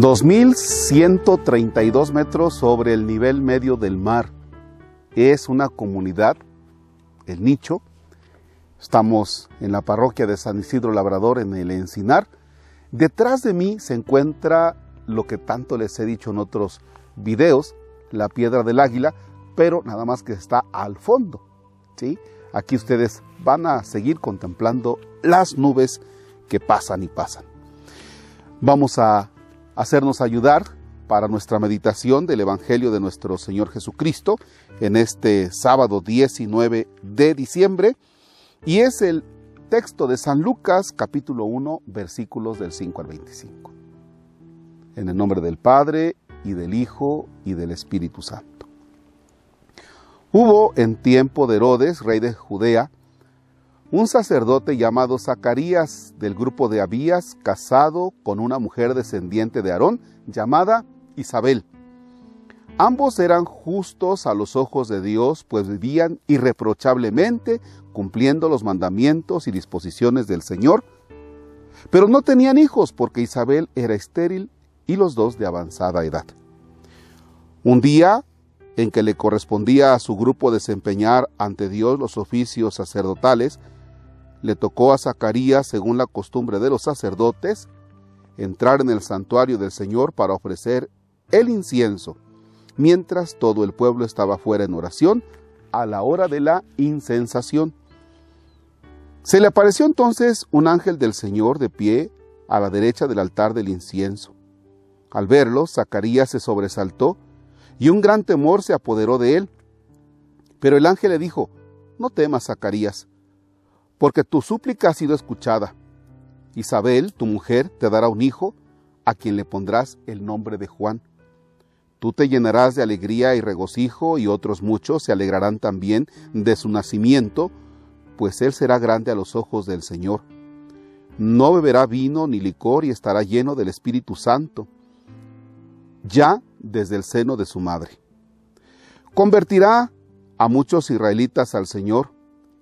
2.132 metros sobre el nivel medio del mar. Es una comunidad, el nicho. Estamos en la parroquia de San Isidro Labrador, en el Encinar. Detrás de mí se encuentra lo que tanto les he dicho en otros videos, la piedra del águila, pero nada más que está al fondo. ¿sí? Aquí ustedes van a seguir contemplando las nubes que pasan y pasan. Vamos a hacernos ayudar para nuestra meditación del Evangelio de nuestro Señor Jesucristo en este sábado 19 de diciembre y es el texto de San Lucas capítulo 1 versículos del 5 al 25. En el nombre del Padre y del Hijo y del Espíritu Santo. Hubo en tiempo de Herodes, rey de Judea, un sacerdote llamado Zacarías del grupo de Abías, casado con una mujer descendiente de Aarón llamada Isabel. Ambos eran justos a los ojos de Dios, pues vivían irreprochablemente cumpliendo los mandamientos y disposiciones del Señor, pero no tenían hijos porque Isabel era estéril y los dos de avanzada edad. Un día en que le correspondía a su grupo desempeñar ante Dios los oficios sacerdotales, le tocó a Zacarías, según la costumbre de los sacerdotes, entrar en el santuario del Señor para ofrecer el incienso, mientras todo el pueblo estaba fuera en oración a la hora de la incensación. Se le apareció entonces un ángel del Señor de pie a la derecha del altar del incienso. Al verlo, Zacarías se sobresaltó y un gran temor se apoderó de él. Pero el ángel le dijo, No temas, Zacarías, porque tu súplica ha sido escuchada. Isabel, tu mujer, te dará un hijo, a quien le pondrás el nombre de Juan. Tú te llenarás de alegría y regocijo, y otros muchos se alegrarán también de su nacimiento, pues él será grande a los ojos del Señor. No beberá vino ni licor y estará lleno del Espíritu Santo, ya desde el seno de su madre. Convertirá a muchos israelitas al Señor,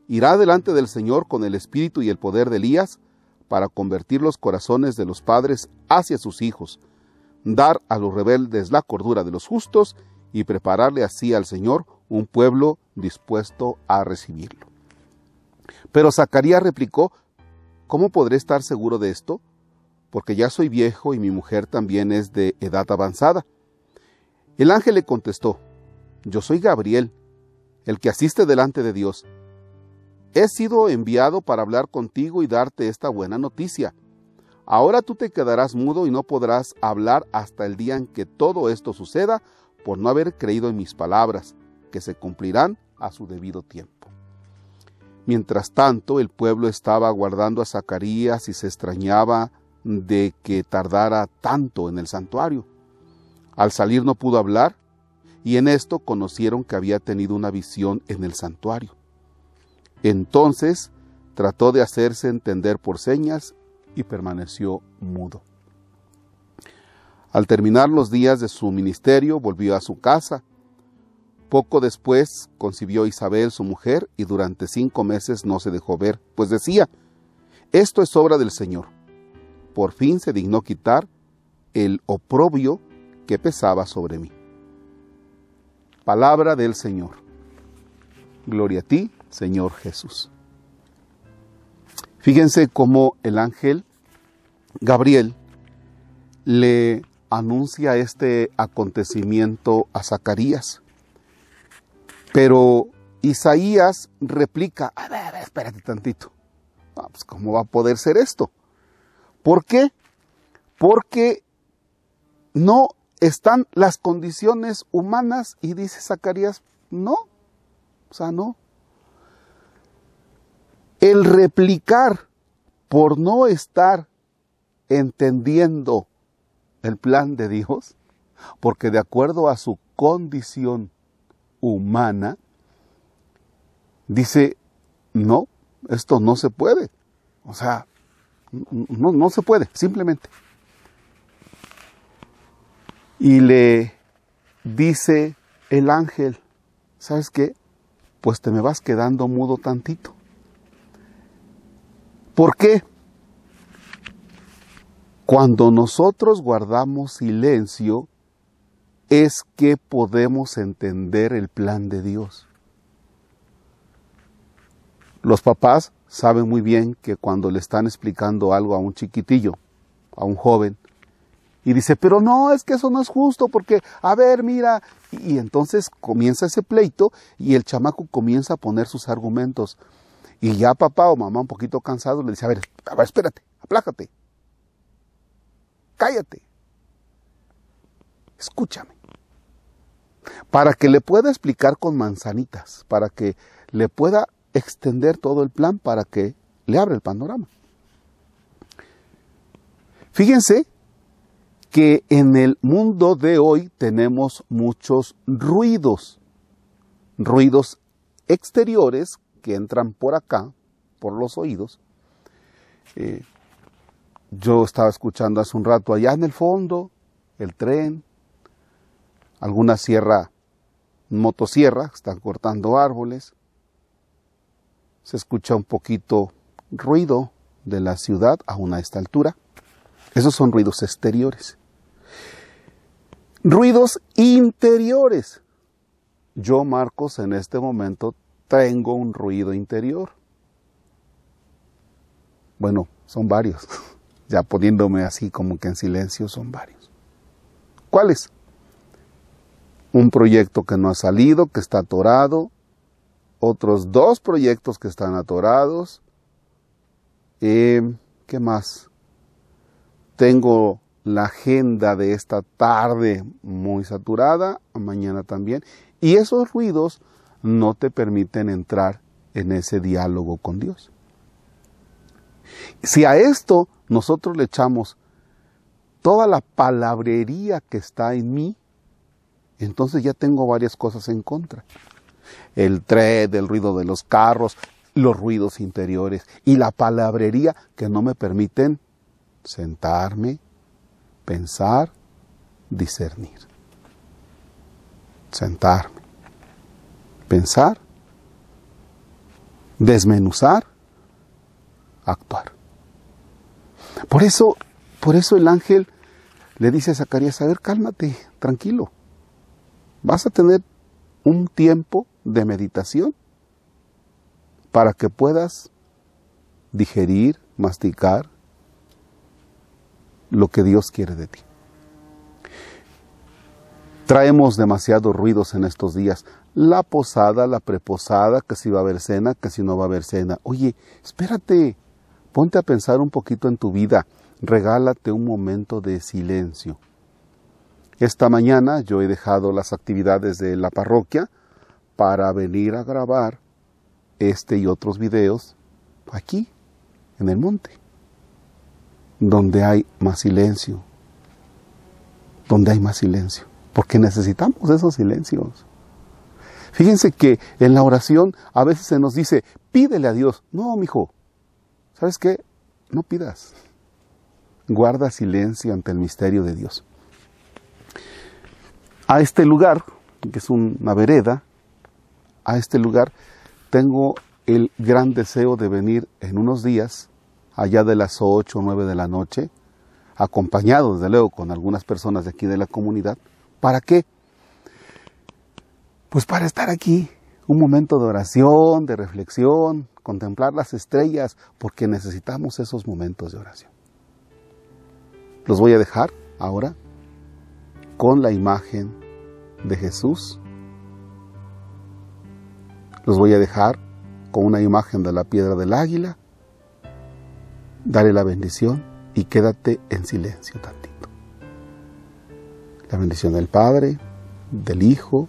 irá delante del Señor con el espíritu y el poder de Elías para convertir los corazones de los padres hacia sus hijos, dar a los rebeldes la cordura de los justos y prepararle así al Señor un pueblo dispuesto a recibirlo. Pero Zacarías replicó, ¿cómo podré estar seguro de esto? Porque ya soy viejo y mi mujer también es de edad avanzada. El ángel le contestó, yo soy Gabriel, el que asiste delante de Dios He sido enviado para hablar contigo y darte esta buena noticia. Ahora tú te quedarás mudo y no podrás hablar hasta el día en que todo esto suceda por no haber creído en mis palabras, que se cumplirán a su debido tiempo. Mientras tanto, el pueblo estaba aguardando a Zacarías y se extrañaba de que tardara tanto en el santuario. Al salir no pudo hablar, y en esto conocieron que había tenido una visión en el santuario. Entonces trató de hacerse entender por señas y permaneció mudo. Al terminar los días de su ministerio, volvió a su casa. Poco después concibió Isabel, su mujer, y durante cinco meses no se dejó ver, pues decía, esto es obra del Señor. Por fin se dignó quitar el oprobio que pesaba sobre mí. Palabra del Señor. Gloria a ti, Señor Jesús. Fíjense cómo el ángel Gabriel le anuncia este acontecimiento a Zacarías. Pero Isaías replica, a ver, espérate tantito. pues, ¿Cómo va a poder ser esto? ¿Por qué? Porque no están las condiciones humanas y dice Zacarías, no, o sea, no. El replicar por no estar entendiendo el plan de Dios, porque de acuerdo a su condición humana, dice, no, esto no se puede. O sea, no, no se puede, simplemente. Y le dice el ángel, ¿sabes qué? Pues te me vas quedando mudo tantito. ¿Por qué? Cuando nosotros guardamos silencio, es que podemos entender el plan de Dios. Los papás saben muy bien que cuando le están explicando algo a un chiquitillo, a un joven, y dice, pero no, es que eso no es justo, porque, a ver, mira, y entonces comienza ese pleito y el chamaco comienza a poner sus argumentos. Y ya papá o mamá un poquito cansado le dice, a ver, a ver, espérate, aplájate, cállate, escúchame. Para que le pueda explicar con manzanitas, para que le pueda extender todo el plan, para que le abra el panorama. Fíjense que en el mundo de hoy tenemos muchos ruidos, ruidos exteriores que entran por acá, por los oídos. Eh, yo estaba escuchando hace un rato allá en el fondo el tren, alguna sierra, motosierra, están cortando árboles. Se escucha un poquito ruido de la ciudad aún a esta altura. Esos son ruidos exteriores. Ruidos interiores. Yo, Marcos, en este momento tengo un ruido interior. Bueno, son varios. Ya poniéndome así como que en silencio, son varios. ¿Cuáles? Un proyecto que no ha salido, que está atorado. Otros dos proyectos que están atorados. Eh, ¿Qué más? Tengo la agenda de esta tarde muy saturada, mañana también, y esos ruidos no te permiten entrar en ese diálogo con Dios. Si a esto nosotros le echamos toda la palabrería que está en mí, entonces ya tengo varias cosas en contra. El tren, el ruido de los carros, los ruidos interiores y la palabrería que no me permiten sentarme, pensar, discernir. Sentarme, pensar, desmenuzar, actuar. Por eso, por eso el ángel le dice a Zacarías, a ver, cálmate, tranquilo. Vas a tener un tiempo de meditación para que puedas digerir, masticar, lo que Dios quiere de ti. Traemos demasiados ruidos en estos días. La posada, la preposada, que si va a haber cena, que si no va a haber cena. Oye, espérate, ponte a pensar un poquito en tu vida. Regálate un momento de silencio. Esta mañana yo he dejado las actividades de la parroquia para venir a grabar este y otros videos aquí, en el monte donde hay más silencio, donde hay más silencio, porque necesitamos esos silencios. Fíjense que en la oración a veces se nos dice, pídele a Dios. No, mijo, ¿sabes qué? No pidas. Guarda silencio ante el misterio de Dios. A este lugar, que es una vereda, a este lugar tengo el gran deseo de venir en unos días allá de las 8 o 9 de la noche, acompañado desde luego con algunas personas de aquí de la comunidad. ¿Para qué? Pues para estar aquí, un momento de oración, de reflexión, contemplar las estrellas, porque necesitamos esos momentos de oración. Los voy a dejar ahora con la imagen de Jesús. Los voy a dejar con una imagen de la piedra del águila dale la bendición y quédate en silencio tantito. La bendición del Padre, del Hijo